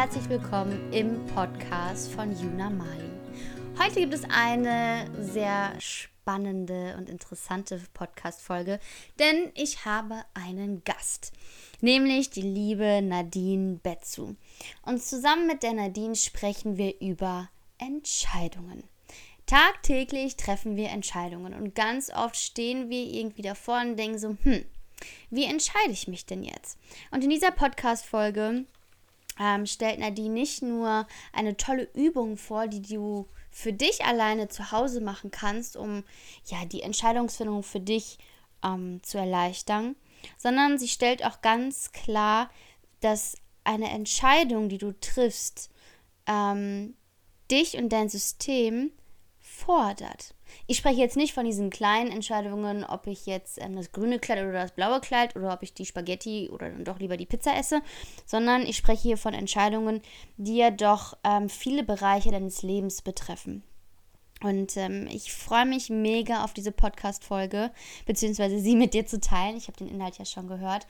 herzlich willkommen im Podcast von Juna Mali. Heute gibt es eine sehr spannende und interessante Podcast-Folge, denn ich habe einen Gast, nämlich die liebe Nadine Betzu. Und zusammen mit der Nadine sprechen wir über Entscheidungen. Tagtäglich treffen wir Entscheidungen und ganz oft stehen wir irgendwie davor und denken so, hm, wie entscheide ich mich denn jetzt? Und in dieser Podcast-Folge ähm, stellt Nadine nicht nur eine tolle Übung vor, die du für dich alleine zu Hause machen kannst, um ja die Entscheidungsfindung für dich ähm, zu erleichtern, sondern sie stellt auch ganz klar, dass eine Entscheidung, die du triffst, ähm, dich und dein System fordert. Ich spreche jetzt nicht von diesen kleinen Entscheidungen, ob ich jetzt ähm, das grüne Kleid oder das blaue Kleid oder ob ich die Spaghetti oder dann doch lieber die Pizza esse, sondern ich spreche hier von Entscheidungen, die ja doch ähm, viele Bereiche deines Lebens betreffen. Und ähm, ich freue mich mega auf diese Podcast-Folge, beziehungsweise sie mit dir zu teilen. Ich habe den Inhalt ja schon gehört.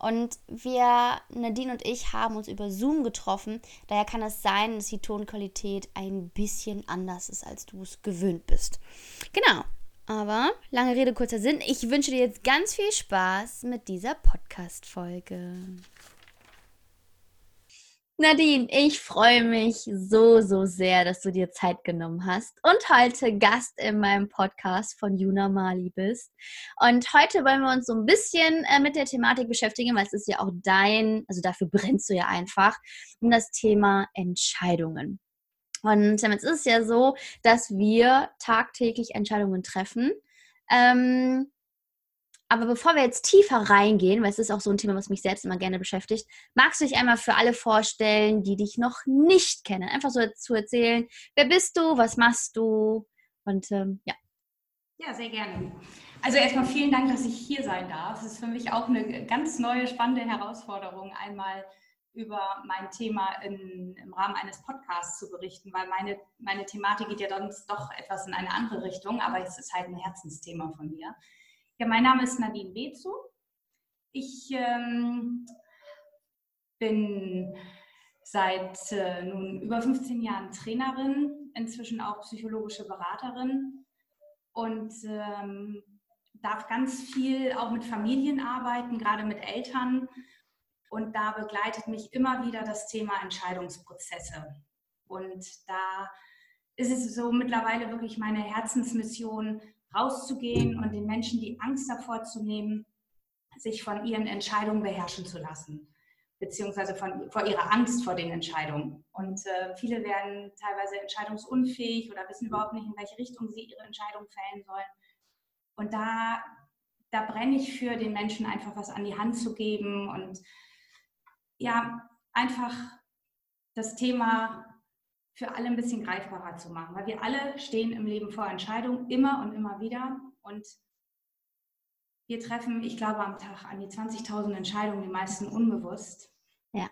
Und wir, Nadine und ich, haben uns über Zoom getroffen. Daher kann es sein, dass die Tonqualität ein bisschen anders ist, als du es gewöhnt bist. Genau. Aber lange Rede, kurzer Sinn. Ich wünsche dir jetzt ganz viel Spaß mit dieser Podcast-Folge. Nadine, ich freue mich so, so sehr, dass du dir Zeit genommen hast und heute Gast in meinem Podcast von Juna Mali bist. Und heute wollen wir uns so ein bisschen äh, mit der Thematik beschäftigen, weil es ist ja auch dein, also dafür brennst du ja einfach, um das Thema Entscheidungen. Und ähm, jetzt ist es ja so, dass wir tagtäglich Entscheidungen treffen. Ähm, aber bevor wir jetzt tiefer reingehen, weil es ist auch so ein Thema, was mich selbst immer gerne beschäftigt, magst du dich einmal für alle vorstellen, die dich noch nicht kennen? Einfach so zu erzählen, wer bist du, was machst du? Und ähm, ja. Ja, sehr gerne. Also erstmal vielen Dank, dass ich hier sein darf. Es ist für mich auch eine ganz neue, spannende Herausforderung, einmal über mein Thema in, im Rahmen eines Podcasts zu berichten, weil meine, meine Thematik geht ja sonst doch etwas in eine andere Richtung, aber es ist halt ein Herzensthema von mir. Ja, mein Name ist Nadine Bezu. Ich ähm, bin seit äh, nun über 15 Jahren Trainerin, inzwischen auch psychologische Beraterin und ähm, darf ganz viel auch mit Familien arbeiten, gerade mit Eltern. Und da begleitet mich immer wieder das Thema Entscheidungsprozesse. Und da ist es so mittlerweile wirklich meine Herzensmission, rauszugehen und den Menschen die Angst davor zu nehmen, sich von ihren Entscheidungen beherrschen zu lassen, beziehungsweise von, vor ihrer Angst vor den Entscheidungen. Und äh, viele werden teilweise entscheidungsunfähig oder wissen überhaupt nicht, in welche Richtung sie ihre Entscheidung fällen sollen. Und da, da brenne ich für, den Menschen einfach was an die Hand zu geben und ja, einfach das Thema für alle ein bisschen greifbarer zu machen, weil wir alle stehen im Leben vor Entscheidungen immer und immer wieder und wir treffen, ich glaube, am Tag an die 20.000 Entscheidungen, die meisten unbewusst. Ja.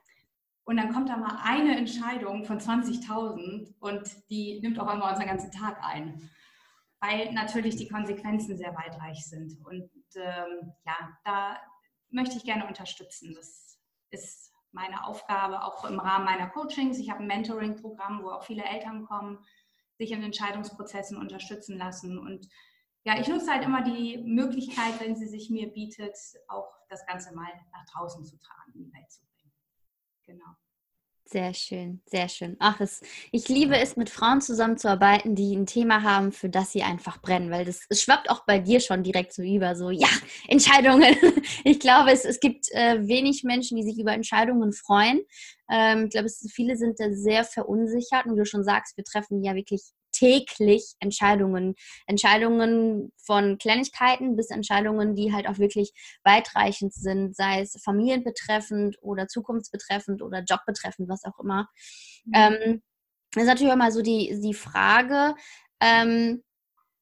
Und dann kommt da mal eine Entscheidung von 20.000 und die nimmt auch einmal unseren ganzen Tag ein, weil natürlich die Konsequenzen sehr weitreich sind. Und ähm, ja, da möchte ich gerne unterstützen. Das ist meine Aufgabe auch im Rahmen meiner Coachings. Ich habe ein Mentoring-Programm, wo auch viele Eltern kommen, sich in Entscheidungsprozessen unterstützen lassen. Und ja, ich nutze halt immer die Möglichkeit, wenn sie sich mir bietet, auch das Ganze mal nach draußen zu tragen, in die Welt zu bringen. Genau. Sehr schön, sehr schön. Ach, es, ich liebe es, mit Frauen zusammenzuarbeiten, die ein Thema haben, für das sie einfach brennen, weil das es schwappt auch bei dir schon direkt so über, so, ja, Entscheidungen. Ich glaube, es, es gibt äh, wenig Menschen, die sich über Entscheidungen freuen. Ähm, ich glaube, es, viele sind da sehr verunsichert und wie du schon sagst, wir treffen ja wirklich täglich Entscheidungen. Entscheidungen von Kleinigkeiten bis Entscheidungen, die halt auch wirklich weitreichend sind, sei es familienbetreffend oder zukunftsbetreffend oder jobbetreffend, was auch immer. Mhm. Ähm, das ist natürlich auch mal so die, die Frage, ähm,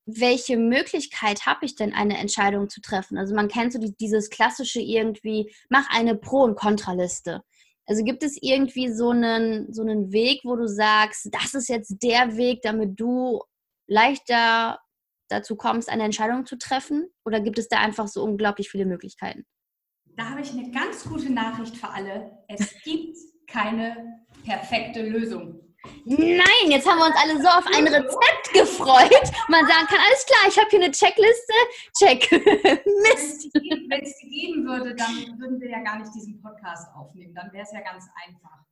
welche Möglichkeit habe ich denn, eine Entscheidung zu treffen? Also man kennt so die, dieses klassische irgendwie, mach eine Pro- und Kontraliste. Also gibt es irgendwie so einen, so einen Weg, wo du sagst, das ist jetzt der Weg, damit du leichter dazu kommst, eine Entscheidung zu treffen? Oder gibt es da einfach so unglaublich viele Möglichkeiten? Da habe ich eine ganz gute Nachricht für alle. Es gibt keine perfekte Lösung. Nein, jetzt haben wir uns alle so auf ein Rezept gefreut. Man sagen kann, alles klar, ich habe hier eine Checkliste, check. Mist. Wenn es die geben würde, dann würden wir ja gar nicht diesen Podcast aufnehmen. Dann wäre es ja ganz einfach.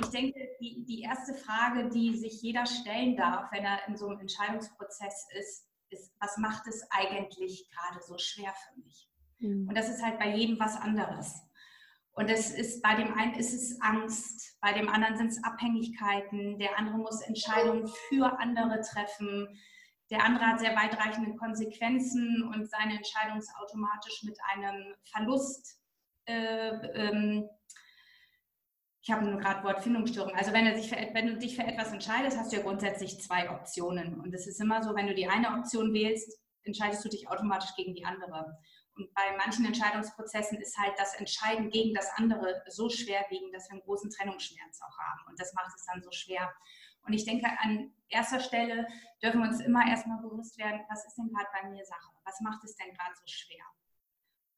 Ich denke, die, die erste Frage, die sich jeder stellen darf, wenn er in so einem Entscheidungsprozess ist, ist, was macht es eigentlich gerade so schwer für mich? Mhm. Und das ist halt bei jedem was anderes. Und es ist bei dem einen ist es Angst, bei dem anderen sind es Abhängigkeiten, der andere muss Entscheidungen für andere treffen, der andere hat sehr weitreichende Konsequenzen und seine Entscheidung ist automatisch mit einem Verlust. Äh, ähm, ich habe nur gerade Wortfindungsstörung. Also wenn, für, wenn, du dich für etwas entscheidest, hast du ja grundsätzlich zwei Optionen. Und es ist immer so, wenn du die eine Option wählst, entscheidest du dich automatisch gegen die andere. Und bei manchen Entscheidungsprozessen ist halt das Entscheiden gegen das andere so schwerwiegend, dass wir einen großen Trennungsschmerz auch haben. Und das macht es dann so schwer. Und ich denke, an erster Stelle dürfen wir uns immer erstmal bewusst werden, was ist denn gerade bei mir Sache? Was macht es denn gerade so schwer?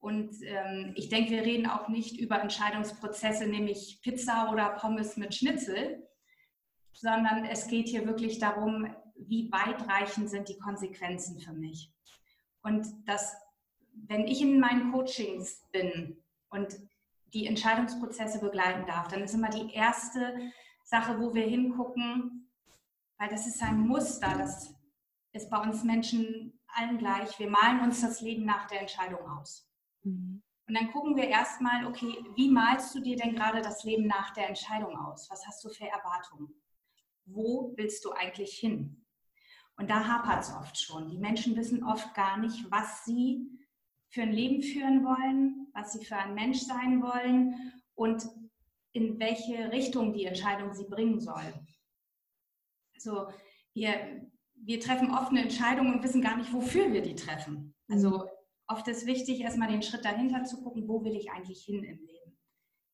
Und ähm, ich denke, wir reden auch nicht über Entscheidungsprozesse, nämlich Pizza oder Pommes mit Schnitzel, sondern es geht hier wirklich darum, wie weitreichend sind die Konsequenzen für mich. Und das wenn ich in meinen Coachings bin und die Entscheidungsprozesse begleiten darf, dann ist immer die erste Sache, wo wir hingucken, weil das ist ein Muster, das ist bei uns Menschen allen gleich. Wir malen uns das Leben nach der Entscheidung aus. Mhm. Und dann gucken wir erstmal, okay, wie malst du dir denn gerade das Leben nach der Entscheidung aus? Was hast du für Erwartungen? Wo willst du eigentlich hin? Und da hapert es oft schon. Die Menschen wissen oft gar nicht, was sie für ein Leben führen wollen, was sie für ein Mensch sein wollen und in welche Richtung die Entscheidung sie bringen soll. Also wir, wir treffen oft eine Entscheidung und wissen gar nicht, wofür wir die treffen. Also mhm. oft ist wichtig, erstmal den Schritt dahinter zu gucken, wo will ich eigentlich hin im Leben?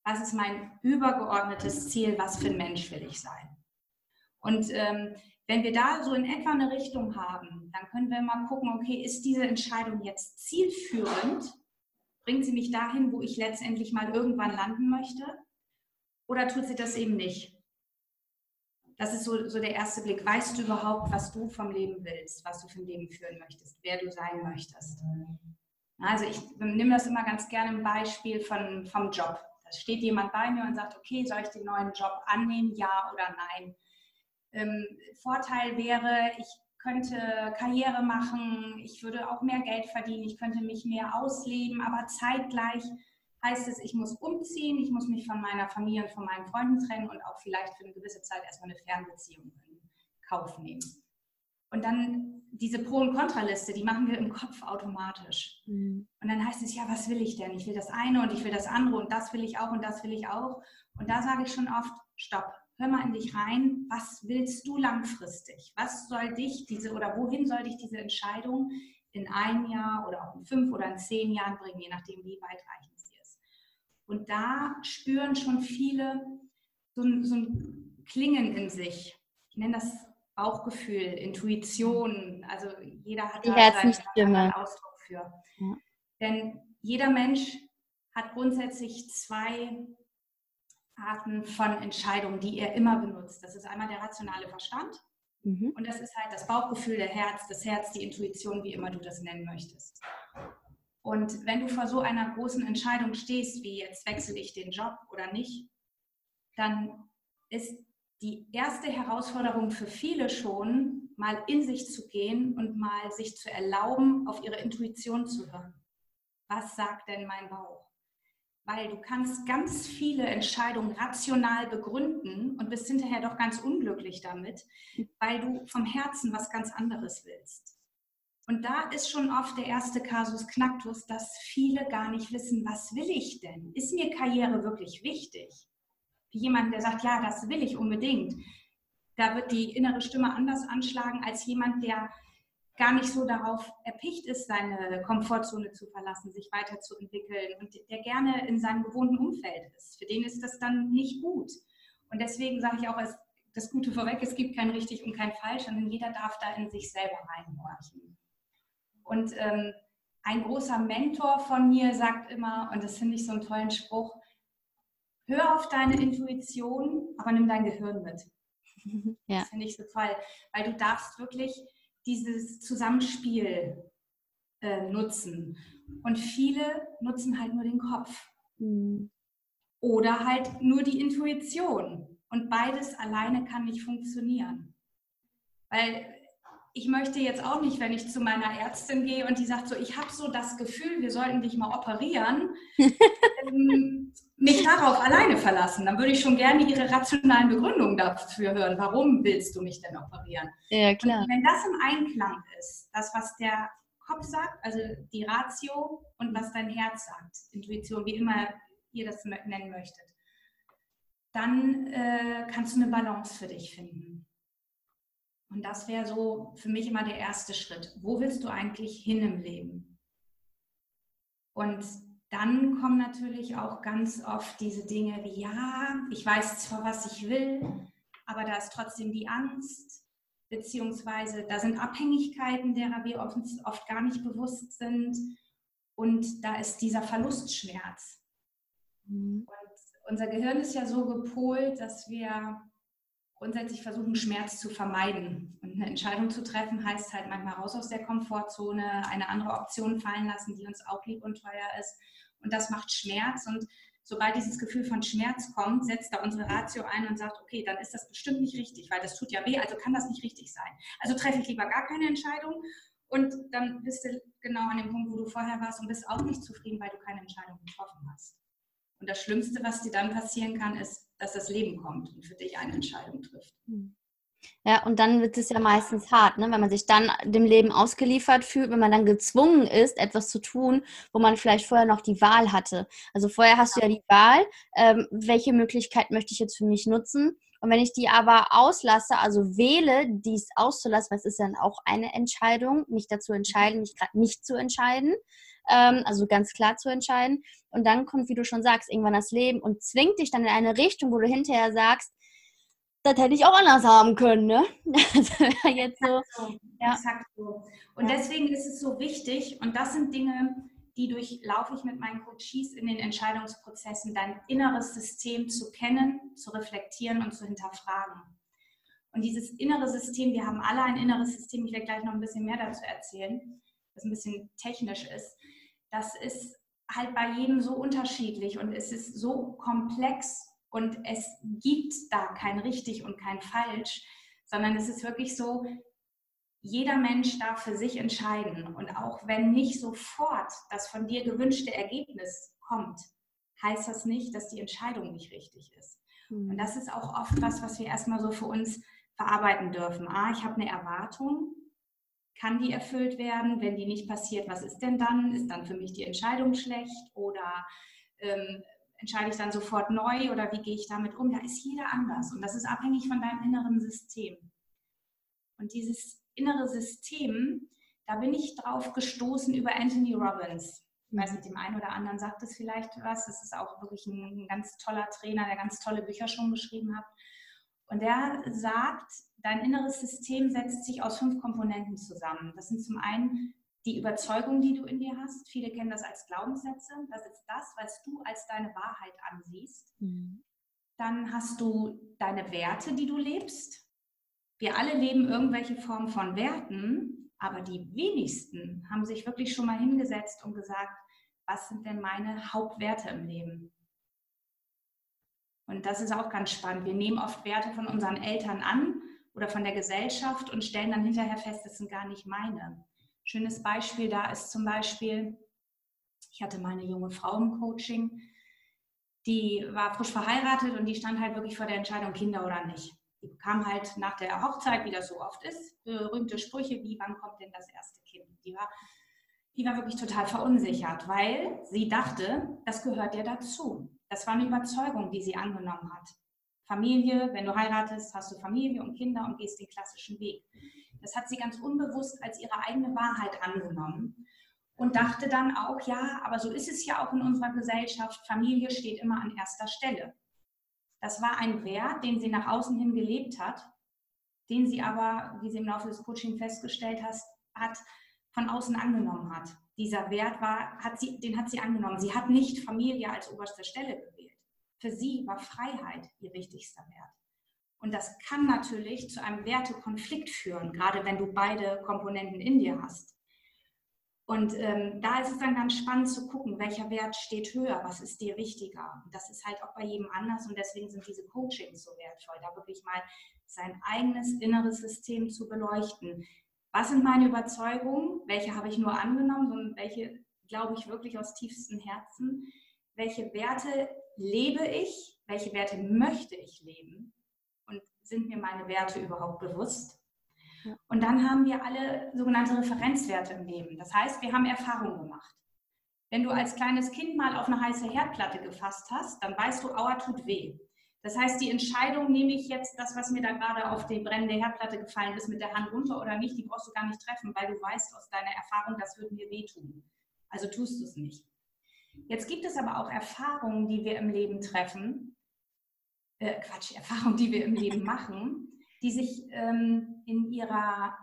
Was ist mein übergeordnetes Ziel? Was für ein Mensch will ich sein? Und ähm, wenn wir da so in etwa eine Richtung haben, dann können wir mal gucken, okay, ist diese Entscheidung jetzt zielführend? Bringt sie mich dahin, wo ich letztendlich mal irgendwann landen möchte? Oder tut sie das eben nicht? Das ist so, so der erste Blick. Weißt du überhaupt, was du vom Leben willst, was du für ein Leben führen möchtest, wer du sein möchtest? Also ich nehme das immer ganz gerne im Beispiel von, vom Job. Da steht jemand bei mir und sagt, okay, soll ich den neuen Job annehmen, ja oder nein? Ähm, Vorteil wäre, ich könnte Karriere machen, ich würde auch mehr Geld verdienen, ich könnte mich mehr ausleben, aber zeitgleich heißt es, ich muss umziehen, ich muss mich von meiner Familie und von meinen Freunden trennen und auch vielleicht für eine gewisse Zeit erstmal eine Fernbeziehung in Kauf nehmen. Und dann diese Pro- und Kontraliste, die machen wir im Kopf automatisch. Mhm. Und dann heißt es, ja, was will ich denn? Ich will das eine und ich will das andere und das will ich auch und das will ich auch. Und da sage ich schon oft, stopp, hör mal in dich rein, was willst du langfristig? Was soll dich diese oder wohin soll dich diese Entscheidung in ein Jahr oder auch in fünf oder in zehn Jahren bringen, je nachdem, wie weitreichend sie ist. Und da spüren schon viele so ein, so ein Klingen in sich. Ich nenne das Bauchgefühl, Intuition. Also jeder hat da seinen Ausdruck für. Ja. Denn jeder Mensch hat grundsätzlich zwei Arten von Entscheidungen, die er immer benutzt. Das ist einmal der rationale Verstand mhm. und das ist halt das Bauchgefühl, der Herz, das Herz, die Intuition, wie immer du das nennen möchtest. Und wenn du vor so einer großen Entscheidung stehst, wie jetzt wechsle ich den Job oder nicht, dann ist die erste Herausforderung für viele schon, mal in sich zu gehen und mal sich zu erlauben, auf ihre Intuition zu hören. Was sagt denn mein Bauch? weil du kannst ganz viele Entscheidungen rational begründen und bist hinterher doch ganz unglücklich damit, weil du vom Herzen was ganz anderes willst. Und da ist schon oft der erste Kasus Knacktus, dass viele gar nicht wissen, was will ich denn? Ist mir Karriere wirklich wichtig? Wie jemand, der sagt, ja, das will ich unbedingt. Da wird die innere Stimme anders anschlagen als jemand, der gar nicht so darauf erpicht ist, seine Komfortzone zu verlassen, sich weiterzuentwickeln und der gerne in seinem gewohnten Umfeld ist. Für den ist das dann nicht gut. Und deswegen sage ich auch als das Gute vorweg, es gibt kein richtig und kein falsch, sondern jeder darf da in sich selber reinhorchen. Und ähm, ein großer Mentor von mir sagt immer, und das finde ich so einen tollen Spruch, hör auf deine Intuition, aber nimm dein Gehirn mit. Ja. Das finde ich so toll, weil du darfst wirklich dieses Zusammenspiel äh, nutzen. Und viele nutzen halt nur den Kopf. Mhm. Oder halt nur die Intuition. Und beides alleine kann nicht funktionieren. Weil ich möchte jetzt auch nicht, wenn ich zu meiner Ärztin gehe und die sagt so, ich habe so das Gefühl, wir sollten dich mal operieren, ähm, mich darauf alleine verlassen. Dann würde ich schon gerne ihre rationalen Begründungen dafür hören. Warum willst du mich denn operieren? Ja, klar. Und wenn das im Einklang ist, das, was der Kopf sagt, also die Ratio und was dein Herz sagt, Intuition, wie immer ihr das nennen möchtet, dann äh, kannst du eine Balance für dich finden. Und das wäre so für mich immer der erste Schritt. Wo willst du eigentlich hin im Leben? Und dann kommen natürlich auch ganz oft diese Dinge wie, ja, ich weiß zwar, was ich will, aber da ist trotzdem die Angst, beziehungsweise da sind Abhängigkeiten, derer wir uns oft gar nicht bewusst sind. Und da ist dieser Verlustschmerz. Mhm. Und unser Gehirn ist ja so gepolt, dass wir grundsätzlich versuchen, Schmerz zu vermeiden. Und eine Entscheidung zu treffen heißt halt manchmal raus aus der Komfortzone, eine andere Option fallen lassen, die uns auch lieb und teuer ist. Und das macht Schmerz. Und sobald dieses Gefühl von Schmerz kommt, setzt da unsere Ratio ein und sagt, okay, dann ist das bestimmt nicht richtig, weil das tut ja weh, also kann das nicht richtig sein. Also treffe ich lieber gar keine Entscheidung und dann bist du genau an dem Punkt, wo du vorher warst und bist auch nicht zufrieden, weil du keine Entscheidung getroffen hast. Und das Schlimmste, was dir dann passieren kann, ist, dass das Leben kommt und für dich eine Entscheidung trifft. Hm. Ja, und dann wird es ja meistens hart, ne? wenn man sich dann dem Leben ausgeliefert fühlt, wenn man dann gezwungen ist, etwas zu tun, wo man vielleicht vorher noch die Wahl hatte. Also vorher hast du ja die Wahl, ähm, welche Möglichkeit möchte ich jetzt für mich nutzen. Und wenn ich die aber auslasse, also wähle, dies auszulassen, weil es ist dann auch eine Entscheidung, mich dazu entscheiden, mich gerade nicht zu entscheiden, ähm, also ganz klar zu entscheiden. Und dann kommt, wie du schon sagst, irgendwann das Leben und zwingt dich dann in eine Richtung, wo du hinterher sagst, das hätte ich auch anders haben können, ne? jetzt so. Ja. Exakt so. Und deswegen ist es so wichtig, und das sind Dinge, die durchlaufe ich mit meinen Coaches in den Entscheidungsprozessen, dein inneres System zu kennen, zu reflektieren und zu hinterfragen. Und dieses innere System, wir haben alle ein inneres System, ich werde gleich noch ein bisschen mehr dazu erzählen, das ein bisschen technisch ist das ist halt bei jedem so unterschiedlich und es ist so komplex und es gibt da kein richtig und kein falsch, sondern es ist wirklich so, jeder Mensch darf für sich entscheiden und auch wenn nicht sofort das von dir gewünschte Ergebnis kommt, heißt das nicht, dass die Entscheidung nicht richtig ist. Und hm. das ist auch oft was, was wir erstmal so für uns verarbeiten dürfen. Ah, ich habe eine Erwartung kann die erfüllt werden? Wenn die nicht passiert, was ist denn dann? Ist dann für mich die Entscheidung schlecht oder ähm, entscheide ich dann sofort neu oder wie gehe ich damit um? Da ist jeder anders und das ist abhängig von deinem inneren System. Und dieses innere System, da bin ich drauf gestoßen über Anthony Robbins. Ich weiß nicht, dem einen oder anderen sagt es vielleicht was. Es ist auch wirklich ein, ein ganz toller Trainer, der ganz tolle Bücher schon geschrieben hat. Und der sagt, dein inneres System setzt sich aus fünf Komponenten zusammen. Das sind zum einen die Überzeugung, die du in dir hast. Viele kennen das als Glaubenssätze. Das ist das, was du als deine Wahrheit ansiehst. Mhm. Dann hast du deine Werte, die du lebst. Wir alle leben irgendwelche Formen von Werten, aber die wenigsten haben sich wirklich schon mal hingesetzt und gesagt, was sind denn meine Hauptwerte im Leben? Und das ist auch ganz spannend. Wir nehmen oft Werte von unseren Eltern an oder von der Gesellschaft und stellen dann hinterher fest, das sind gar nicht meine. Schönes Beispiel da ist zum Beispiel, ich hatte mal eine junge Frau im Coaching, die war frisch verheiratet und die stand halt wirklich vor der Entscheidung, Kinder oder nicht. Die bekam halt nach der Hochzeit, wie das so oft ist, berühmte Sprüche wie, wann kommt denn das erste Kind? Die war, die war wirklich total verunsichert, weil sie dachte, das gehört ja dazu. Das war eine Überzeugung, die sie angenommen hat. Familie, wenn du heiratest, hast du Familie und Kinder und gehst den klassischen Weg. Das hat sie ganz unbewusst als ihre eigene Wahrheit angenommen und dachte dann auch, ja, aber so ist es ja auch in unserer Gesellschaft, Familie steht immer an erster Stelle. Das war ein Wert, den sie nach außen hin gelebt hat, den sie aber, wie sie im Laufe des Coaching festgestellt hat, von außen angenommen hat. Dieser Wert war, hat sie, den hat sie angenommen. Sie hat nicht Familie als oberste Stelle gewählt. Für sie war Freiheit ihr wichtigster Wert. Und das kann natürlich zu einem Wertekonflikt führen, gerade wenn du beide Komponenten in dir hast. Und ähm, da ist es dann ganz spannend zu gucken, welcher Wert steht höher, was ist dir wichtiger. Das ist halt auch bei jedem anders und deswegen sind diese Coachings so wertvoll, da wirklich mal sein eigenes inneres System zu beleuchten. Was sind meine Überzeugungen? Welche habe ich nur angenommen, sondern welche glaube ich wirklich aus tiefstem Herzen? Welche Werte lebe ich? Welche Werte möchte ich leben? Und sind mir meine Werte überhaupt bewusst? Und dann haben wir alle sogenannte Referenzwerte im Leben. Das heißt, wir haben Erfahrungen gemacht. Wenn du als kleines Kind mal auf eine heiße Herdplatte gefasst hast, dann weißt du, aua, tut weh. Das heißt, die Entscheidung, nehme ich jetzt das, was mir da gerade auf die brennende Herdplatte gefallen ist, mit der Hand runter oder nicht, die brauchst du gar nicht treffen, weil du weißt aus deiner Erfahrung, das würde mir wehtun. Also tust du es nicht. Jetzt gibt es aber auch Erfahrungen, die wir im Leben treffen, äh, Quatsch, Erfahrungen, die wir im Leben machen, die sich ähm, in ihrer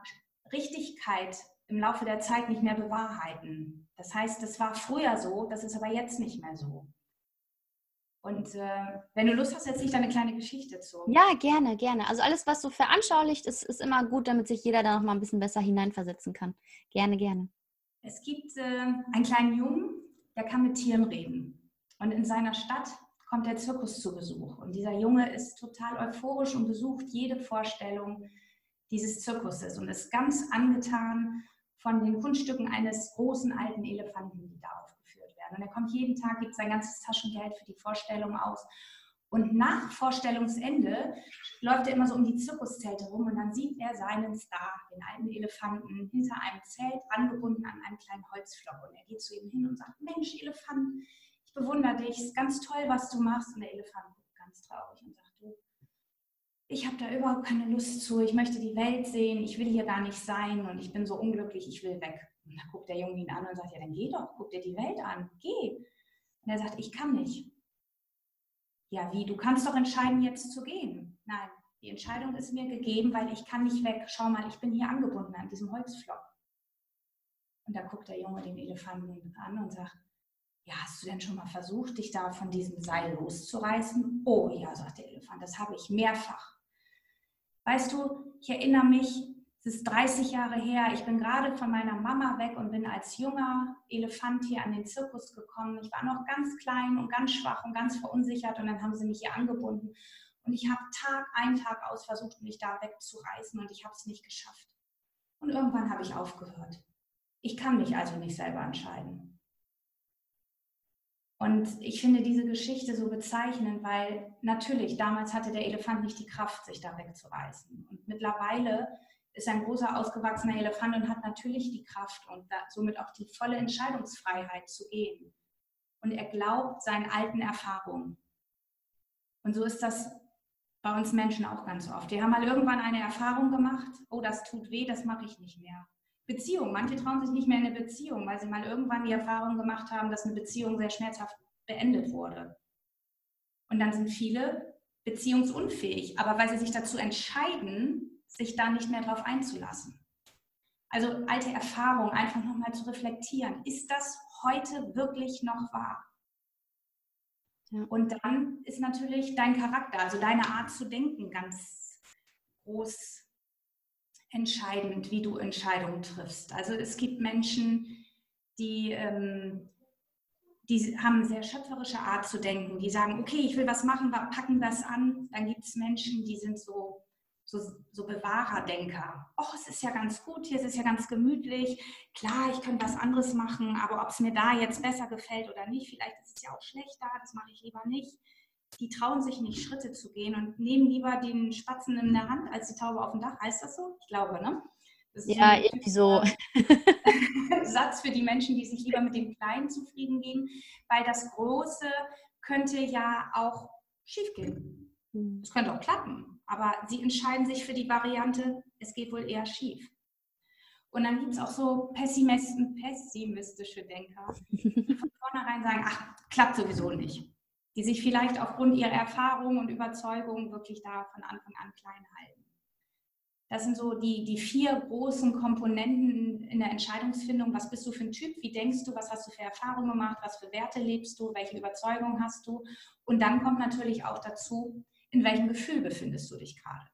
Richtigkeit im Laufe der Zeit nicht mehr bewahrheiten. Das heißt, das war früher so, das ist aber jetzt nicht mehr so. Und äh, wenn du Lust hast, erzähle ich da eine kleine Geschichte zu. Ja, gerne, gerne. Also alles, was so veranschaulicht ist, ist immer gut, damit sich jeder da noch mal ein bisschen besser hineinversetzen kann. Gerne, gerne. Es gibt äh, einen kleinen Jungen, der kann mit Tieren reden. Und in seiner Stadt kommt der Zirkus zu Besuch. Und dieser Junge ist total euphorisch und besucht jede Vorstellung dieses Zirkuses und ist ganz angetan von den Kunststücken eines großen alten Elefanten, die da aufgeführt werden. Und er kommt jeden Tag, gibt sein ganzes Taschengeld für die Vorstellung aus. Und nach Vorstellungsende läuft er immer so um die Zirkuszelte rum und dann sieht er seinen Star, den alten Elefanten, hinter einem Zelt, angebunden an einem kleinen Holzflock. Und er geht zu ihm hin und sagt, Mensch, Elefant, bewundere dich, ist ganz toll, was du machst. Und der Elefant guckt ganz traurig und sagt, du, ich habe da überhaupt keine Lust zu, ich möchte die Welt sehen, ich will hier gar nicht sein und ich bin so unglücklich, ich will weg. Und dann guckt der Junge ihn an und sagt, ja, dann geh doch, guck dir die Welt an, geh. Und er sagt, ich kann nicht. Ja, wie, du kannst doch entscheiden, jetzt zu gehen. Nein, die Entscheidung ist mir gegeben, weil ich kann nicht weg. Schau mal, ich bin hier angebunden an diesem Holzflock. Und da guckt der Junge den Elefanten an und sagt, ja, hast du denn schon mal versucht, dich da von diesem Seil loszureißen? Oh ja, sagt der Elefant, das habe ich mehrfach. Weißt du, ich erinnere mich, es ist 30 Jahre her, ich bin gerade von meiner Mama weg und bin als junger Elefant hier an den Zirkus gekommen. Ich war noch ganz klein und ganz schwach und ganz verunsichert und dann haben sie mich hier angebunden. Und ich habe Tag ein, Tag aus versucht, mich da wegzureißen und ich habe es nicht geschafft. Und irgendwann habe ich aufgehört. Ich kann mich also nicht selber entscheiden. Und ich finde diese Geschichte so bezeichnend, weil natürlich damals hatte der Elefant nicht die Kraft, sich da wegzureißen. Und mittlerweile ist ein großer ausgewachsener Elefant und hat natürlich die Kraft und somit auch die volle Entscheidungsfreiheit zu gehen. Und er glaubt seinen alten Erfahrungen. Und so ist das bei uns Menschen auch ganz oft. Wir haben mal irgendwann eine Erfahrung gemacht, oh, das tut weh, das mache ich nicht mehr. Beziehung. Manche trauen sich nicht mehr in eine Beziehung, weil sie mal irgendwann die Erfahrung gemacht haben, dass eine Beziehung sehr schmerzhaft beendet wurde. Und dann sind viele beziehungsunfähig, aber weil sie sich dazu entscheiden, sich da nicht mehr drauf einzulassen. Also alte Erfahrungen einfach nochmal zu reflektieren. Ist das heute wirklich noch wahr? Ja. Und dann ist natürlich dein Charakter, also deine Art zu denken ganz groß entscheidend, wie du Entscheidungen triffst. Also es gibt Menschen, die, ähm, die haben eine sehr schöpferische Art zu denken. Die sagen, okay, ich will was machen, packen das an. Dann gibt es Menschen, die sind so, so, so Bewahrerdenker. Oh, es ist ja ganz gut hier, es ist ja ganz gemütlich. Klar, ich könnte was anderes machen, aber ob es mir da jetzt besser gefällt oder nicht, vielleicht ist es ja auch schlechter, das mache ich lieber nicht die trauen sich nicht, Schritte zu gehen und nehmen lieber den Spatzen in der Hand als die Taube auf dem Dach. Heißt das so? Ich glaube, ne? ja, irgendwie so. Satz für die Menschen, die sich lieber mit dem Kleinen zufrieden geben, weil das Große könnte ja auch schiefgehen. Hm. Es könnte auch klappen, aber sie entscheiden sich für die Variante, es geht wohl eher schief. Und dann gibt es auch so pessimistische Denker, die von vornherein sagen, ach, klappt sowieso nicht die sich vielleicht aufgrund ihrer Erfahrungen und Überzeugungen wirklich da von Anfang an klein halten. Das sind so die, die vier großen Komponenten in der Entscheidungsfindung. Was bist du für ein Typ? Wie denkst du? Was hast du für Erfahrungen gemacht? Was für Werte lebst du? Welche Überzeugungen hast du? Und dann kommt natürlich auch dazu, in welchem Gefühl befindest du dich gerade.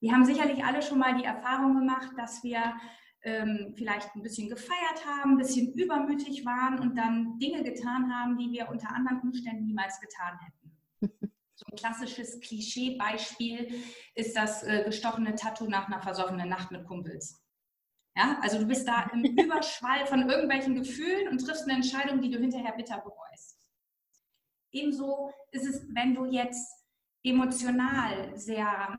Wir haben sicherlich alle schon mal die Erfahrung gemacht, dass wir ähm, vielleicht ein bisschen gefeiert haben, ein bisschen übermütig waren und dann Dinge getan haben, die wir unter anderen Umständen niemals getan hätten. So ein klassisches Klischeebeispiel ist das äh, gestochene Tattoo nach einer versoffenen Nacht mit Kumpels. Ja, also du bist da im Überschwall von irgendwelchen Gefühlen und triffst eine Entscheidung, die du hinterher bitter bereust. Ebenso ist es, wenn du jetzt emotional sehr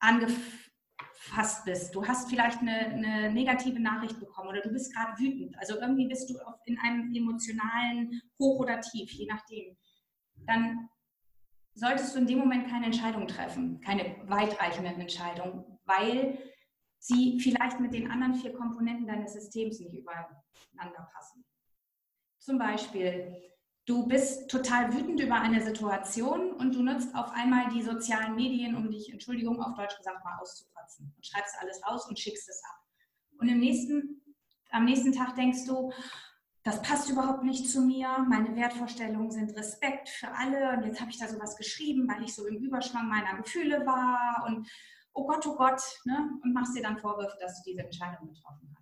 angefasst bist. Du hast vielleicht eine, eine negative Nachricht bekommen oder du bist gerade wütend. Also irgendwie bist du in einem emotionalen Hoch oder Tief, je nachdem. Dann solltest du in dem Moment keine Entscheidung treffen, keine weitreichenden Entscheidungen, weil sie vielleicht mit den anderen vier Komponenten deines Systems nicht übereinander passen. Zum Beispiel, du bist total wütend über eine Situation und du nutzt auf einmal die sozialen Medien, um dich, Entschuldigung, auf Deutsch gesagt, mal auszukotzen und schreibst alles raus und schickst es ab. Und im nächsten, am nächsten Tag denkst du, das passt überhaupt nicht zu mir. Meine Wertvorstellungen sind Respekt für alle. Und jetzt habe ich da sowas geschrieben, weil ich so im Überschwang meiner Gefühle war. Und oh Gott, oh Gott. Ne? Und machst dir dann Vorwürfe, dass du diese Entscheidung getroffen hast.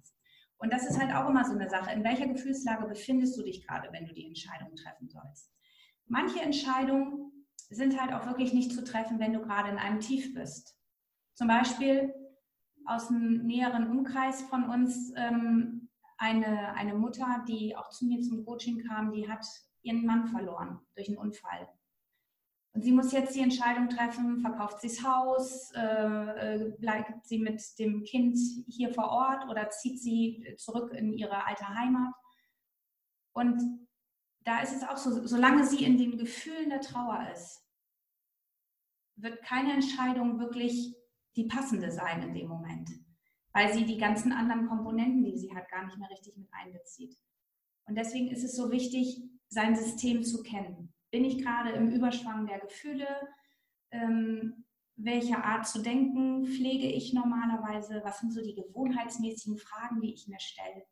Und das ist halt auch immer so eine Sache. In welcher Gefühlslage befindest du dich gerade, wenn du die Entscheidung treffen sollst? Manche Entscheidungen sind halt auch wirklich nicht zu treffen, wenn du gerade in einem Tief bist. Zum Beispiel aus einem näheren Umkreis von uns ähm, eine, eine Mutter, die auch zu mir zum Coaching kam, die hat ihren Mann verloren durch einen Unfall. Und sie muss jetzt die Entscheidung treffen, verkauft sie das Haus, äh, äh, bleibt sie mit dem Kind hier vor Ort oder zieht sie zurück in ihre alte Heimat. Und da ist es auch so, solange sie in den Gefühlen der Trauer ist, wird keine Entscheidung wirklich die passende sein in dem Moment weil sie die ganzen anderen Komponenten, die sie hat, gar nicht mehr richtig mit einbezieht. Und deswegen ist es so wichtig, sein System zu kennen. Bin ich gerade im Überschwang der Gefühle? Ähm, welche Art zu denken pflege ich normalerweise? Was sind so die gewohnheitsmäßigen Fragen, die ich mir stelle?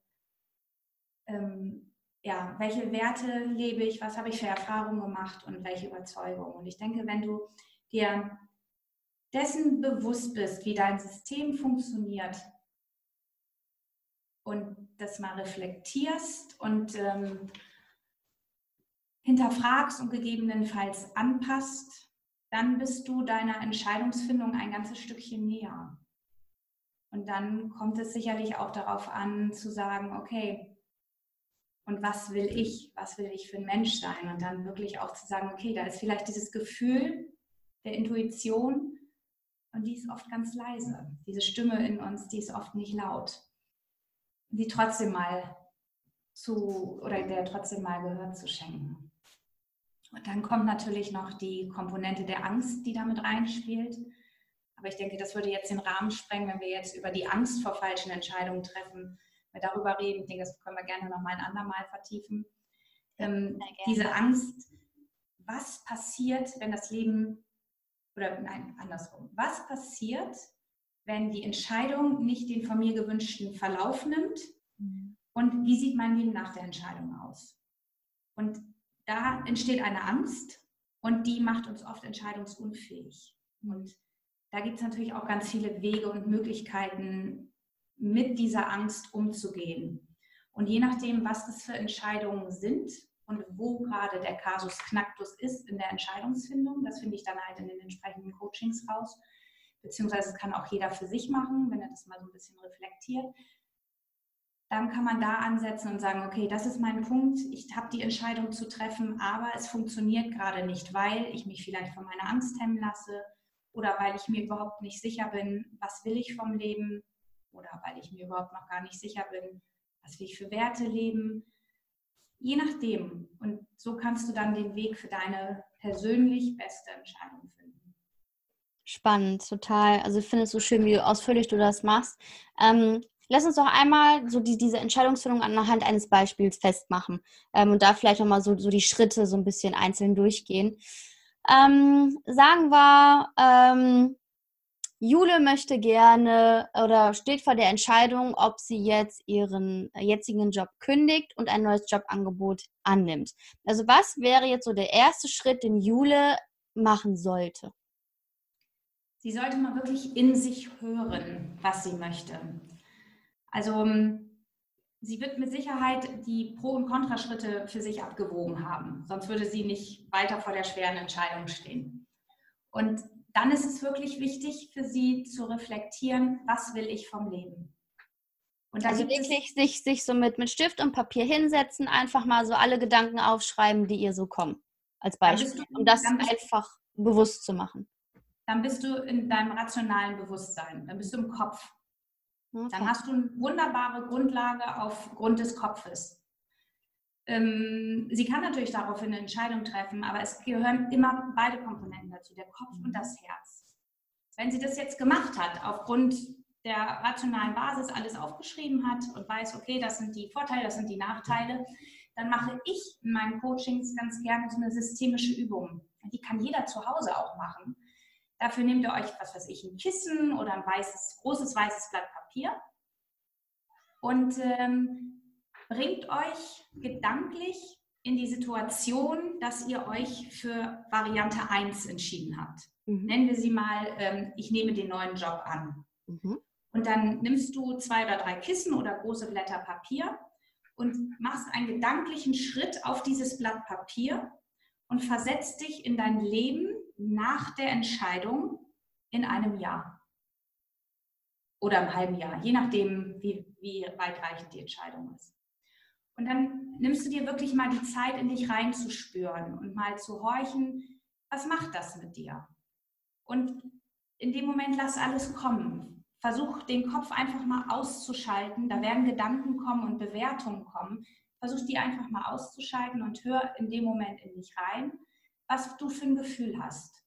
Ähm, ja, welche Werte lebe ich? Was habe ich für Erfahrungen gemacht und welche Überzeugungen? Und ich denke, wenn du dir dessen bewusst bist, wie dein System funktioniert, und das mal reflektierst und ähm, hinterfragst und gegebenenfalls anpasst, dann bist du deiner Entscheidungsfindung ein ganzes Stückchen näher. Und dann kommt es sicherlich auch darauf an, zu sagen, okay, und was will ich? Was will ich für ein Mensch sein? Und dann wirklich auch zu sagen, okay, da ist vielleicht dieses Gefühl der Intuition und die ist oft ganz leise. Diese Stimme in uns, die ist oft nicht laut die trotzdem mal zu oder der trotzdem mal Gehör zu schenken. Und dann kommt natürlich noch die Komponente der Angst, die damit reinspielt. Aber ich denke, das würde jetzt den Rahmen sprengen, wenn wir jetzt über die Angst vor falschen Entscheidungen treffen, wir darüber reden. Ich denke, das können wir gerne noch mal ein andermal vertiefen. Ähm, diese Angst, was passiert, wenn das Leben, oder nein, andersrum, was passiert, wenn die Entscheidung nicht den von mir gewünschten Verlauf nimmt? Mhm. Und wie sieht mein Leben nach der Entscheidung aus? Und da entsteht eine Angst und die macht uns oft entscheidungsunfähig. Und da gibt es natürlich auch ganz viele Wege und Möglichkeiten, mit dieser Angst umzugehen. Und je nachdem, was das für Entscheidungen sind und wo gerade der Kasus Knacktus ist in der Entscheidungsfindung, das finde ich dann halt in den entsprechenden Coachings raus, beziehungsweise kann auch jeder für sich machen, wenn er das mal so ein bisschen reflektiert. Dann kann man da ansetzen und sagen, okay, das ist mein Punkt, ich habe die Entscheidung zu treffen, aber es funktioniert gerade nicht, weil ich mich vielleicht von meiner Angst hemmen lasse oder weil ich mir überhaupt nicht sicher bin, was will ich vom Leben oder weil ich mir überhaupt noch gar nicht sicher bin, was will ich für Werte leben. Je nachdem. Und so kannst du dann den Weg für deine persönlich beste Entscheidung finden. Spannend, total. Also ich finde es so schön, wie ausführlich du das machst. Ähm, lass uns doch einmal so die, diese Entscheidungsfindung anhand eines Beispiels festmachen ähm, und da vielleicht nochmal so, so die Schritte so ein bisschen einzeln durchgehen. Ähm, sagen wir, ähm, Jule möchte gerne oder steht vor der Entscheidung, ob sie jetzt ihren jetzigen Job kündigt und ein neues Jobangebot annimmt. Also was wäre jetzt so der erste Schritt, den Jule machen sollte? Sie sollte mal wirklich in sich hören, was sie möchte. Also ähm, sie wird mit Sicherheit die Pro- und Kontraschritte für sich abgewogen haben, sonst würde sie nicht weiter vor der schweren Entscheidung stehen. Und dann ist es wirklich wichtig für sie zu reflektieren, was will ich vom Leben. also wirklich sich, sich so mit, mit Stift und Papier hinsetzen, einfach mal so alle Gedanken aufschreiben, die ihr so kommen, als Beispiel, du, um das einfach bewusst zu machen. Dann bist du in deinem rationalen Bewusstsein, dann bist du im Kopf. Okay. Dann hast du eine wunderbare Grundlage aufgrund des Kopfes. Ähm, sie kann natürlich daraufhin eine Entscheidung treffen, aber es gehören immer beide Komponenten dazu, der Kopf und das Herz. Wenn sie das jetzt gemacht hat, aufgrund der rationalen Basis alles aufgeschrieben hat und weiß, okay, das sind die Vorteile, das sind die Nachteile, dann mache ich in meinen Coachings ganz gerne so eine systemische Übung. Die kann jeder zu Hause auch machen. Dafür nehmt ihr euch, was weiß ich, ein Kissen oder ein weißes, großes weißes Blatt Papier und ähm, bringt euch gedanklich in die Situation, dass ihr euch für Variante 1 entschieden habt. Mhm. Nennen wir sie mal, ähm, ich nehme den neuen Job an. Mhm. Und dann nimmst du zwei oder drei Kissen oder große Blätter Papier und machst einen gedanklichen Schritt auf dieses Blatt Papier und versetzt dich in dein Leben nach der Entscheidung in einem Jahr oder im halben Jahr, je nachdem, wie, wie weitreichend die Entscheidung ist. Und dann nimmst du dir wirklich mal die Zeit, in dich reinzuspüren und mal zu horchen, was macht das mit dir? Und in dem Moment lass alles kommen. Versuch den Kopf einfach mal auszuschalten. Da werden Gedanken kommen und Bewertungen kommen. Versuch die einfach mal auszuschalten und hör in dem Moment in dich rein, was du für ein Gefühl hast.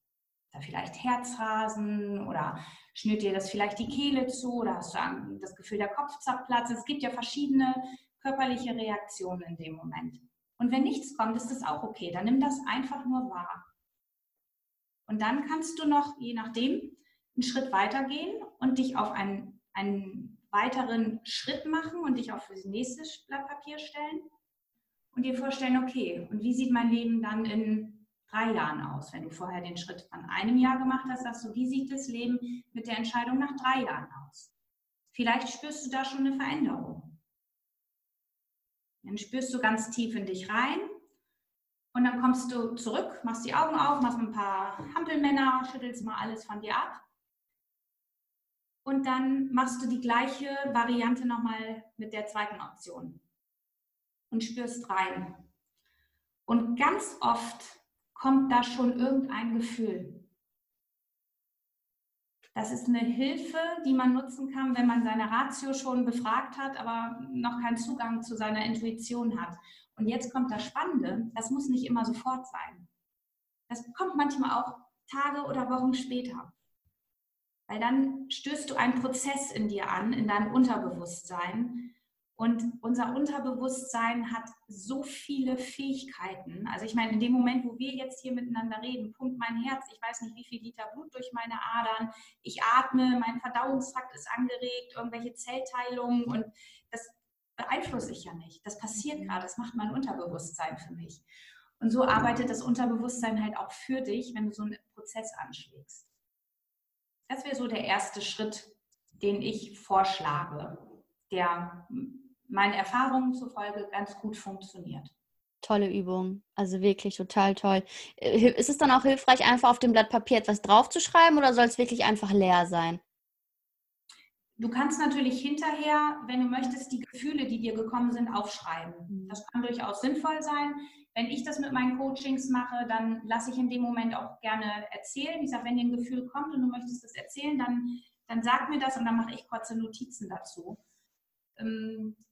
Da vielleicht Herzrasen oder schnürt dir das vielleicht die Kehle zu oder hast du das Gefühl, der Kopf zerplatzt. Es gibt ja verschiedene körperliche Reaktion in dem Moment. Und wenn nichts kommt, ist das auch okay. Dann nimm das einfach nur wahr. Und dann kannst du noch, je nachdem, einen Schritt weitergehen und dich auf einen, einen weiteren Schritt machen und dich auf das nächste Blatt Papier stellen und dir vorstellen, okay, und wie sieht mein Leben dann in drei Jahren aus? Wenn du vorher den Schritt von einem Jahr gemacht hast, sagst du, wie sieht das Leben mit der Entscheidung nach drei Jahren aus? Vielleicht spürst du da schon eine Veränderung. Dann spürst du ganz tief in dich rein und dann kommst du zurück, machst die Augen auf, machst ein paar Hampelmänner, schüttelst mal alles von dir ab. Und dann machst du die gleiche Variante nochmal mit der zweiten Option und spürst rein. Und ganz oft kommt da schon irgendein Gefühl. Das ist eine Hilfe, die man nutzen kann, wenn man seine Ratio schon befragt hat, aber noch keinen Zugang zu seiner Intuition hat. Und jetzt kommt das Spannende, das muss nicht immer sofort sein. Das kommt manchmal auch Tage oder Wochen später. Weil dann stößt du einen Prozess in dir an, in deinem Unterbewusstsein, und unser Unterbewusstsein hat so viele Fähigkeiten. Also ich meine, in dem Moment, wo wir jetzt hier miteinander reden, pumpt mein Herz, ich weiß nicht, wie viel Liter Blut durch meine Adern, ich atme, mein Verdauungstrakt ist angeregt, irgendwelche Zellteilungen und das beeinflusse ich ja nicht. Das passiert gerade, das macht mein Unterbewusstsein für mich. Und so arbeitet das Unterbewusstsein halt auch für dich, wenn du so einen Prozess anschlägst. Das wäre so der erste Schritt, den ich vorschlage, der meinen Erfahrungen zufolge ganz gut funktioniert. Tolle Übung, also wirklich total toll. Äh, ist es dann auch hilfreich, einfach auf dem Blatt Papier etwas draufzuschreiben oder soll es wirklich einfach leer sein? Du kannst natürlich hinterher, wenn du möchtest, die Gefühle, die dir gekommen sind, aufschreiben. Mhm. Das kann durchaus sinnvoll sein. Wenn ich das mit meinen Coachings mache, dann lasse ich in dem Moment auch gerne erzählen. Ich sage, wenn dir ein Gefühl kommt und du möchtest das erzählen, dann, dann sag mir das und dann mache ich kurze Notizen dazu.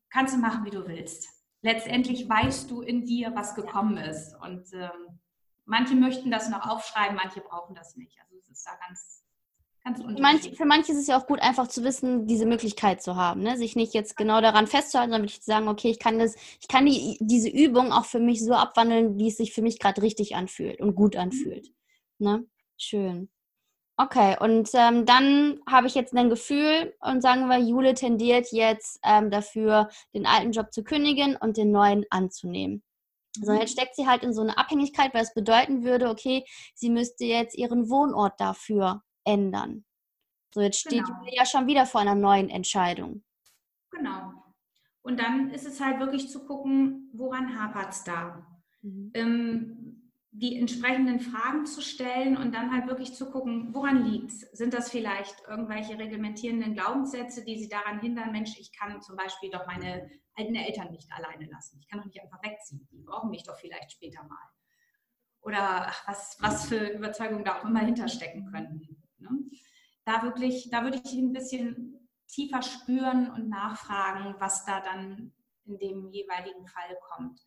Kannst du machen, wie du willst. Letztendlich weißt du in dir, was gekommen ist. Und ähm, manche möchten das noch aufschreiben, manche brauchen das nicht. Also es ist da ganz, ganz unterschiedlich. für manche ist es ja auch gut, einfach zu wissen, diese Möglichkeit zu haben, ne? sich nicht jetzt genau daran festzuhalten, sondern wirklich zu sagen, okay, ich kann das, ich kann die, diese Übung auch für mich so abwandeln, wie es sich für mich gerade richtig anfühlt und gut anfühlt. Mhm. Ne? Schön. Okay, und ähm, dann habe ich jetzt ein Gefühl und sagen wir, Jule tendiert jetzt ähm, dafür, den alten Job zu kündigen und den neuen anzunehmen. So, jetzt steckt sie halt in so eine Abhängigkeit, weil es bedeuten würde, okay, sie müsste jetzt ihren Wohnort dafür ändern. So, jetzt steht genau. Julia ja schon wieder vor einer neuen Entscheidung. Genau. Und dann ist es halt wirklich zu gucken, woran hapert es da? Mhm. Ähm, die entsprechenden Fragen zu stellen und dann halt wirklich zu gucken, woran liegt? Sind das vielleicht irgendwelche reglementierenden Glaubenssätze, die sie daran hindern, Mensch, ich kann zum Beispiel doch meine alten Eltern nicht alleine lassen. Ich kann doch nicht einfach wegziehen. Die brauchen mich doch vielleicht später mal. Oder ach, was, was für Überzeugungen da auch immer hinterstecken könnten. Ne? Da wirklich, da würde ich ein bisschen tiefer spüren und nachfragen, was da dann in dem jeweiligen Fall kommt.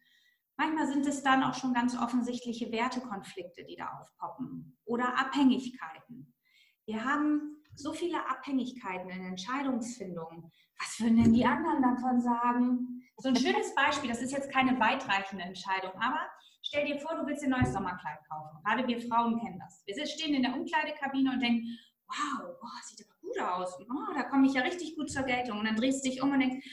Manchmal sind es dann auch schon ganz offensichtliche Wertekonflikte, die da aufpoppen oder Abhängigkeiten. Wir haben so viele Abhängigkeiten in Entscheidungsfindung. Was würden denn die anderen davon sagen? So ein schönes Beispiel, das ist jetzt keine weitreichende Entscheidung, aber stell dir vor, du willst ein neues Sommerkleid kaufen. Gerade wir Frauen kennen das. Wir stehen in der Umkleidekabine und denken, wow, oh, sieht aber gut aus. Oh, da komme ich ja richtig gut zur Geltung. Und dann drehst du dich um und denkst,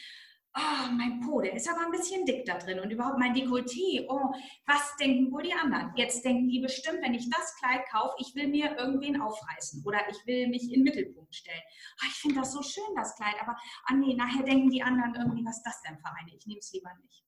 oh, mein Po, der ist aber ein bisschen dick da drin und überhaupt mein Dekolleté, oh, was denken wohl die anderen? Jetzt denken die bestimmt, wenn ich das Kleid kaufe, ich will mir irgendwen aufreißen oder ich will mich in den Mittelpunkt stellen. Oh, ich finde das so schön, das Kleid, aber ah nee, nachher denken die anderen irgendwie, was ist das denn für eine? Ich nehme es lieber nicht.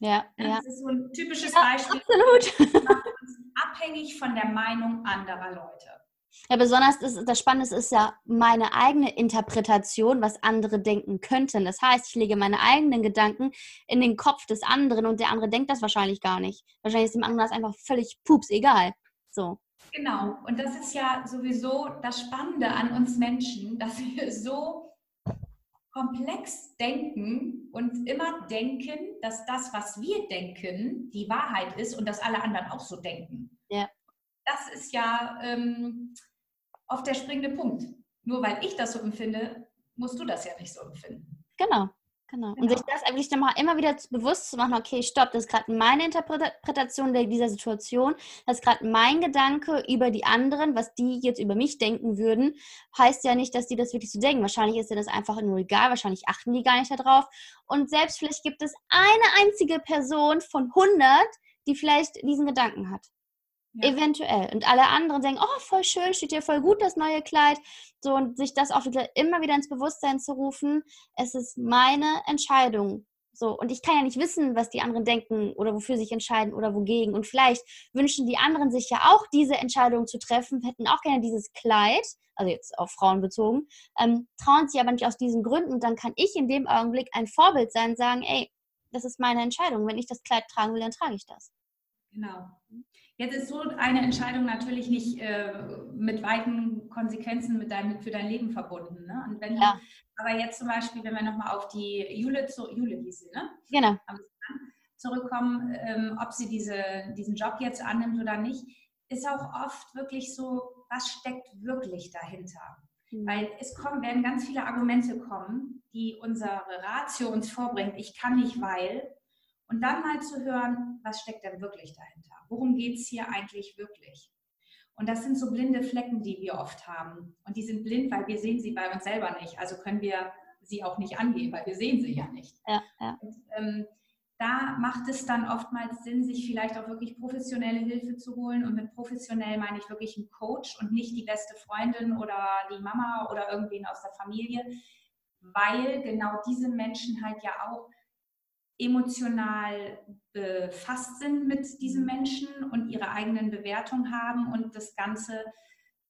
Ja, das ja. ist so ein typisches ja, Beispiel. Absolut. abhängig von der Meinung anderer Leute. Ja, besonders ist, das Spannende ist ja meine eigene Interpretation, was andere denken könnten. Das heißt, ich lege meine eigenen Gedanken in den Kopf des anderen und der andere denkt das wahrscheinlich gar nicht. Wahrscheinlich ist dem anderen das einfach völlig pups egal. So. Genau. Und das ist ja sowieso das Spannende an uns Menschen, dass wir so komplex denken und immer denken, dass das, was wir denken, die Wahrheit ist und dass alle anderen auch so denken. Ja das ist ja ähm, oft der springende Punkt. Nur weil ich das so empfinde, musst du das ja nicht so empfinden. Genau. Genau. Und sich genau. das eigentlich dann mal immer wieder bewusst zu machen, okay, stopp, das ist gerade meine Interpretation dieser Situation, das ist gerade mein Gedanke über die anderen, was die jetzt über mich denken würden, heißt ja nicht, dass die das wirklich so denken. Wahrscheinlich ist dir das einfach nur egal, wahrscheinlich achten die gar nicht darauf. Und selbst vielleicht gibt es eine einzige Person von 100, die vielleicht diesen Gedanken hat. Ja. Eventuell. Und alle anderen denken, oh, voll schön, steht dir voll gut das neue Kleid. So, und sich das auch wieder, immer wieder ins Bewusstsein zu rufen, es ist meine Entscheidung. So, und ich kann ja nicht wissen, was die anderen denken oder wofür sich entscheiden oder wogegen. Und vielleicht wünschen die anderen sich ja auch diese Entscheidung zu treffen, hätten auch gerne dieses Kleid, also jetzt auf Frauen bezogen, ähm, trauen sich aber nicht aus diesen Gründen. Und dann kann ich in dem Augenblick ein Vorbild sein und sagen, ey, das ist meine Entscheidung. Wenn ich das Kleid tragen will, dann trage ich das. Genau. Jetzt ist so eine Entscheidung natürlich nicht äh, mit weiten Konsequenzen mit dein, für dein Leben verbunden. Ne? Und wenn ja. aber jetzt zum Beispiel, wenn wir nochmal auf die Jule, zu, Jule hieß sie, ne? Genau. Zurückkommen, ähm, ob sie diese, diesen Job jetzt annimmt oder nicht, ist auch oft wirklich so, was steckt wirklich dahinter? Mhm. Weil es kommen, werden ganz viele Argumente kommen, die unsere Ratio uns vorbringt. Ich kann nicht, weil. Und dann mal zu hören, was steckt denn wirklich dahinter? Worum geht es hier eigentlich wirklich? Und das sind so blinde Flecken, die wir oft haben. Und die sind blind, weil wir sehen sie bei uns selber nicht. Also können wir sie auch nicht angehen, weil wir sehen sie ja nicht. Ja, ja. Und, ähm, da macht es dann oftmals Sinn, sich vielleicht auch wirklich professionelle Hilfe zu holen. Und mit professionell meine ich wirklich einen Coach und nicht die beste Freundin oder die Mama oder irgendwen aus der Familie, weil genau diese Menschen halt ja auch emotional befasst sind mit diesen Menschen und ihre eigenen Bewertungen haben und das Ganze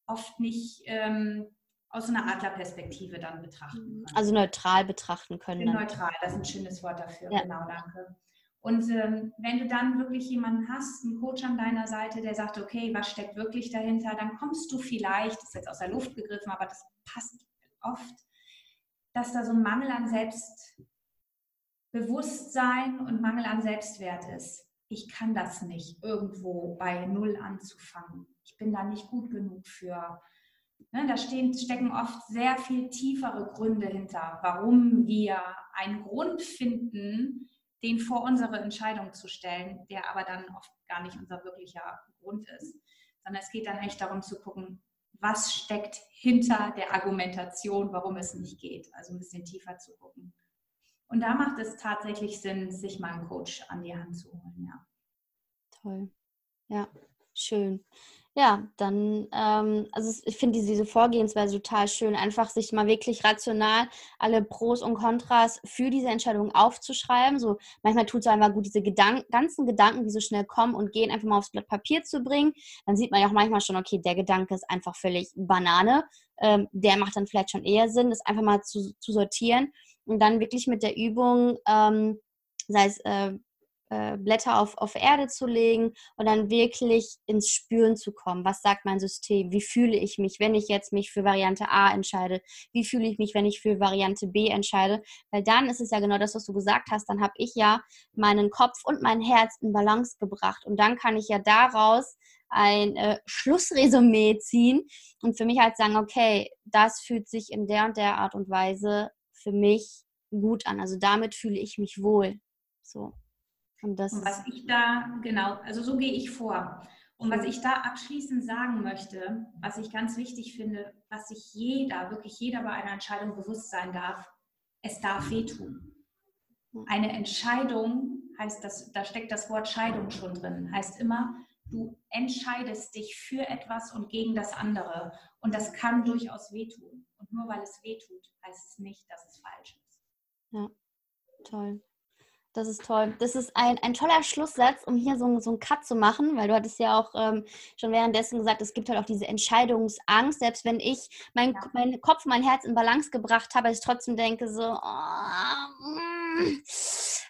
oft nicht ähm, aus einer Adlerperspektive dann betrachten können. Also neutral betrachten können. Neutral, das ist ein schönes Wort dafür, ja. genau, danke. Und ähm, wenn du dann wirklich jemanden hast, einen Coach an deiner Seite, der sagt, okay, was steckt wirklich dahinter, dann kommst du vielleicht, das ist jetzt aus der Luft gegriffen, aber das passt oft, dass da so ein Mangel an Selbst, Bewusstsein und Mangel an Selbstwert ist. Ich kann das nicht, irgendwo bei Null anzufangen. Ich bin da nicht gut genug für. Ne, da stehen, stecken oft sehr viel tiefere Gründe hinter, warum wir einen Grund finden, den vor unsere Entscheidung zu stellen, der aber dann oft gar nicht unser wirklicher Grund ist. Sondern es geht dann echt darum zu gucken, was steckt hinter der Argumentation, warum es nicht geht. Also ein bisschen tiefer zu gucken. Und da macht es tatsächlich Sinn, sich mal einen Coach an die Hand zu holen, ja. Toll. Ja, schön. Ja, dann, ähm, also ich finde diese Vorgehensweise total schön, einfach sich mal wirklich rational alle Pros und Kontras für diese Entscheidung aufzuschreiben. So manchmal tut es einfach gut, diese Gedank ganzen Gedanken, die so schnell kommen und gehen, einfach mal aufs Blatt Papier zu bringen. Dann sieht man ja auch manchmal schon, okay, der Gedanke ist einfach völlig Banane. Ähm, der macht dann vielleicht schon eher Sinn, das einfach mal zu, zu sortieren und dann wirklich mit der Übung, ähm, sei es äh, äh, Blätter auf, auf Erde zu legen und dann wirklich ins Spüren zu kommen. Was sagt mein System? Wie fühle ich mich, wenn ich jetzt mich für Variante A entscheide? Wie fühle ich mich, wenn ich für Variante B entscheide? Weil dann ist es ja genau das, was du gesagt hast. Dann habe ich ja meinen Kopf und mein Herz in Balance gebracht. Und dann kann ich ja daraus ein äh, Schlussresümee ziehen und für mich halt sagen, okay, das fühlt sich in der und der Art und Weise für mich gut an. Also damit fühle ich mich wohl. So. Und, das und was ich da, genau, also so gehe ich vor. Und was ich da abschließend sagen möchte, was ich ganz wichtig finde, was sich jeder, wirklich jeder bei einer Entscheidung bewusst sein darf, es darf wehtun. Eine Entscheidung heißt, das, da steckt das Wort Scheidung schon drin, heißt immer, du entscheidest dich für etwas und gegen das andere. Und das kann durchaus wehtun. Und nur weil es wehtut, heißt es nicht, dass es falsch ist. Ja, toll. Das ist toll. Das ist ein, ein toller Schlusssatz, um hier so, so einen Cut zu machen, weil du hattest ja auch ähm, schon währenddessen gesagt, es gibt halt auch diese Entscheidungsangst. Selbst wenn ich mein, ja. mein Kopf, mein Herz in Balance gebracht habe, ich trotzdem denke so, oh, mm,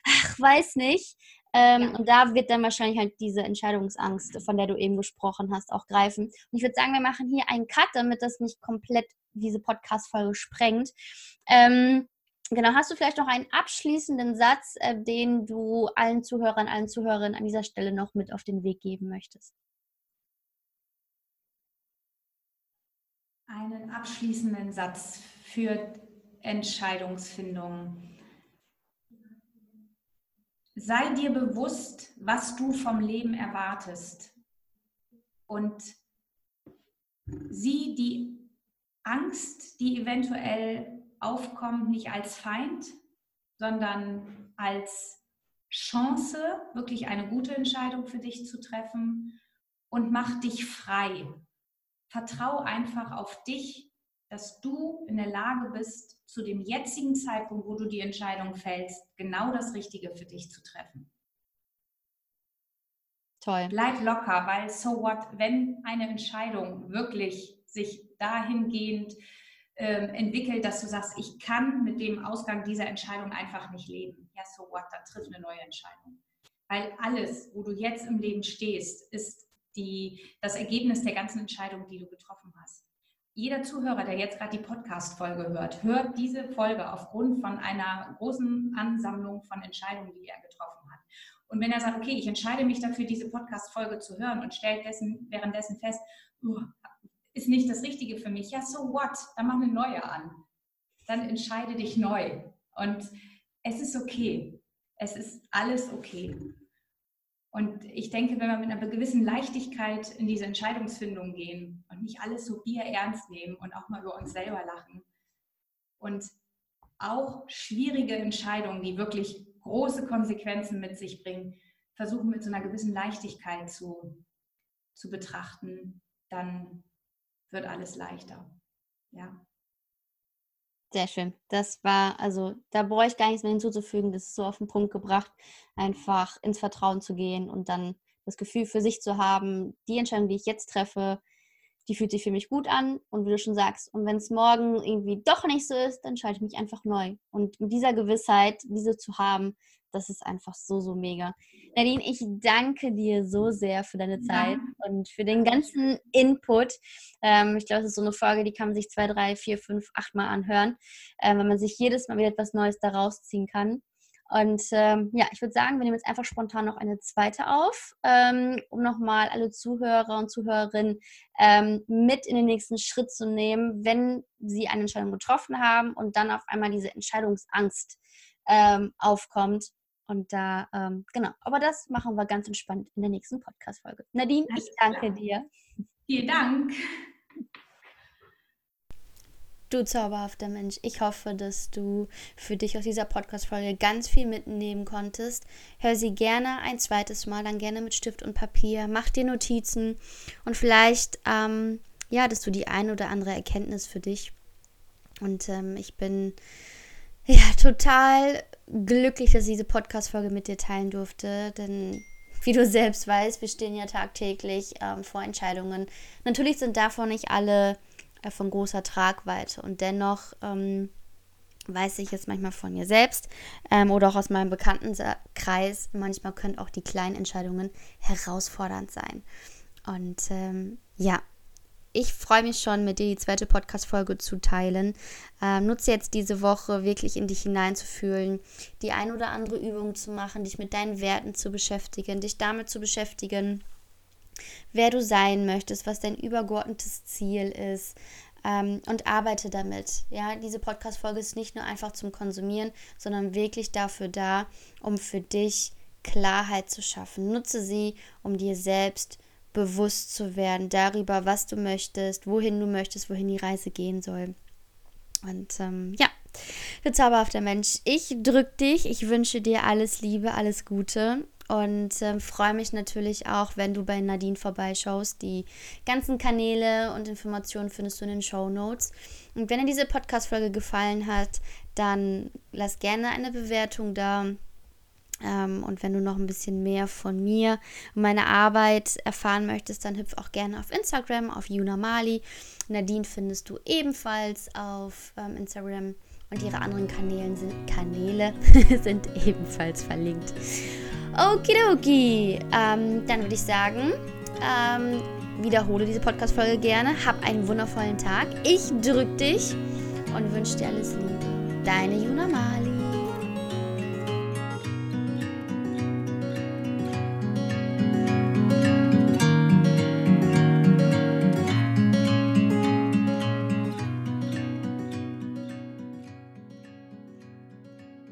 ach, weiß nicht. Ähm, ja. Und da wird dann wahrscheinlich halt diese Entscheidungsangst, von der du eben gesprochen hast, auch greifen. Und ich würde sagen, wir machen hier einen Cut, damit das nicht komplett diese Podcast-Folge sprengt. Ähm, Genau, hast du vielleicht noch einen abschließenden Satz, äh, den du allen Zuhörern, allen Zuhörerinnen an dieser Stelle noch mit auf den Weg geben möchtest? Einen abschließenden Satz für Entscheidungsfindung. Sei dir bewusst, was du vom Leben erwartest und sieh die Angst, die eventuell aufkommt, nicht als Feind, sondern als Chance, wirklich eine gute Entscheidung für dich zu treffen und mach dich frei. Vertrau einfach auf dich, dass du in der Lage bist, zu dem jetzigen Zeitpunkt, wo du die Entscheidung fällst, genau das Richtige für dich zu treffen. Toll. Bleib locker, weil so what, wenn eine Entscheidung wirklich sich dahingehend ähm, entwickelt, dass du sagst, ich kann mit dem Ausgang dieser Entscheidung einfach nicht leben. Ja, so what, dann triff eine neue Entscheidung. Weil alles, wo du jetzt im Leben stehst, ist die, das Ergebnis der ganzen Entscheidung, die du getroffen hast. Jeder Zuhörer, der jetzt gerade die Podcast-Folge hört, hört diese Folge aufgrund von einer großen Ansammlung von Entscheidungen, die er getroffen hat. Und wenn er sagt, okay, ich entscheide mich dafür, diese Podcast-Folge zu hören und stellt dessen, währenddessen fest, ist nicht das Richtige für mich. Ja, so what? Dann mach eine neue an. Dann entscheide dich neu. Und es ist okay. Es ist alles okay. Und ich denke, wenn wir mit einer gewissen Leichtigkeit in diese Entscheidungsfindung gehen und nicht alles so bierernst nehmen und auch mal über uns selber lachen und auch schwierige Entscheidungen, die wirklich große Konsequenzen mit sich bringen, versuchen mit so einer gewissen Leichtigkeit zu, zu betrachten, dann wird alles leichter. Ja. Sehr schön. Das war, also da brauche ich gar nichts mehr hinzuzufügen. Das ist so auf den Punkt gebracht, einfach ins Vertrauen zu gehen und dann das Gefühl für sich zu haben, die Entscheidung, die ich jetzt treffe, die fühlt sich für mich gut an. Und wie du schon sagst, und wenn es morgen irgendwie doch nicht so ist, dann schalte ich mich einfach neu. Und mit dieser Gewissheit, diese zu haben, das ist einfach so, so mega. Nadine, ich danke dir so sehr für deine Zeit ja. und für den ganzen Input. Ähm, ich glaube, es ist so eine Folge, die kann man sich zwei, drei, vier, fünf, acht Mal anhören, äh, weil man sich jedes Mal wieder etwas Neues daraus ziehen kann. Und ähm, ja, ich würde sagen, wir nehmen jetzt einfach spontan noch eine zweite auf, ähm, um nochmal alle Zuhörer und Zuhörerinnen ähm, mit in den nächsten Schritt zu nehmen, wenn sie eine Entscheidung getroffen haben und dann auf einmal diese Entscheidungsangst ähm, aufkommt und da, ähm, genau, aber das machen wir ganz entspannt in der nächsten Podcast-Folge. Nadine, ich danke dir. Vielen Dank. Du zauberhafter Mensch, ich hoffe, dass du für dich aus dieser Podcast-Folge ganz viel mitnehmen konntest. Hör sie gerne ein zweites Mal, dann gerne mit Stift und Papier. Mach dir Notizen und vielleicht, ähm, ja, dass du die ein oder andere Erkenntnis für dich. Und ähm, ich bin ja total glücklich, dass ich diese Podcast-Folge mit dir teilen durfte, denn wie du selbst weißt, wir stehen ja tagtäglich ähm, vor Entscheidungen. Natürlich sind davon nicht alle äh, von großer Tragweite. Und dennoch ähm, weiß ich jetzt manchmal von mir selbst ähm, oder auch aus meinem Bekanntenkreis, manchmal können auch die kleinen Entscheidungen herausfordernd sein. Und ähm, ja, ich freue mich schon, mit dir die zweite Podcast-Folge zu teilen. Ähm, nutze jetzt diese Woche wirklich in dich hineinzufühlen, die ein oder andere Übung zu machen, dich mit deinen Werten zu beschäftigen, dich damit zu beschäftigen, wer du sein möchtest, was dein übergeordnetes Ziel ist. Ähm, und arbeite damit. Ja, diese Podcast-Folge ist nicht nur einfach zum Konsumieren, sondern wirklich dafür da, um für dich Klarheit zu schaffen. Nutze sie, um dir selbst bewusst zu werden darüber, was du möchtest, wohin du möchtest, wohin die Reise gehen soll. Und ähm, ja, du zauberhafter Mensch, ich drück dich, ich wünsche dir alles Liebe, alles Gute und ähm, freue mich natürlich auch, wenn du bei Nadine vorbeischaust. Die ganzen Kanäle und Informationen findest du in den Show Notes. Und wenn dir diese Podcast-Folge gefallen hat, dann lass gerne eine Bewertung da. Ähm, und wenn du noch ein bisschen mehr von mir und meiner Arbeit erfahren möchtest, dann hüpf auch gerne auf Instagram, auf Yuna Mali. Nadine findest du ebenfalls auf ähm, Instagram und ihre anderen Kanäle sind, Kanäle sind ebenfalls verlinkt. Okidoki. Ähm, dann würde ich sagen, ähm, wiederhole diese Podcast-Folge gerne. Hab einen wundervollen Tag. Ich drück dich und wünsche dir alles Liebe. Deine Juna Mali.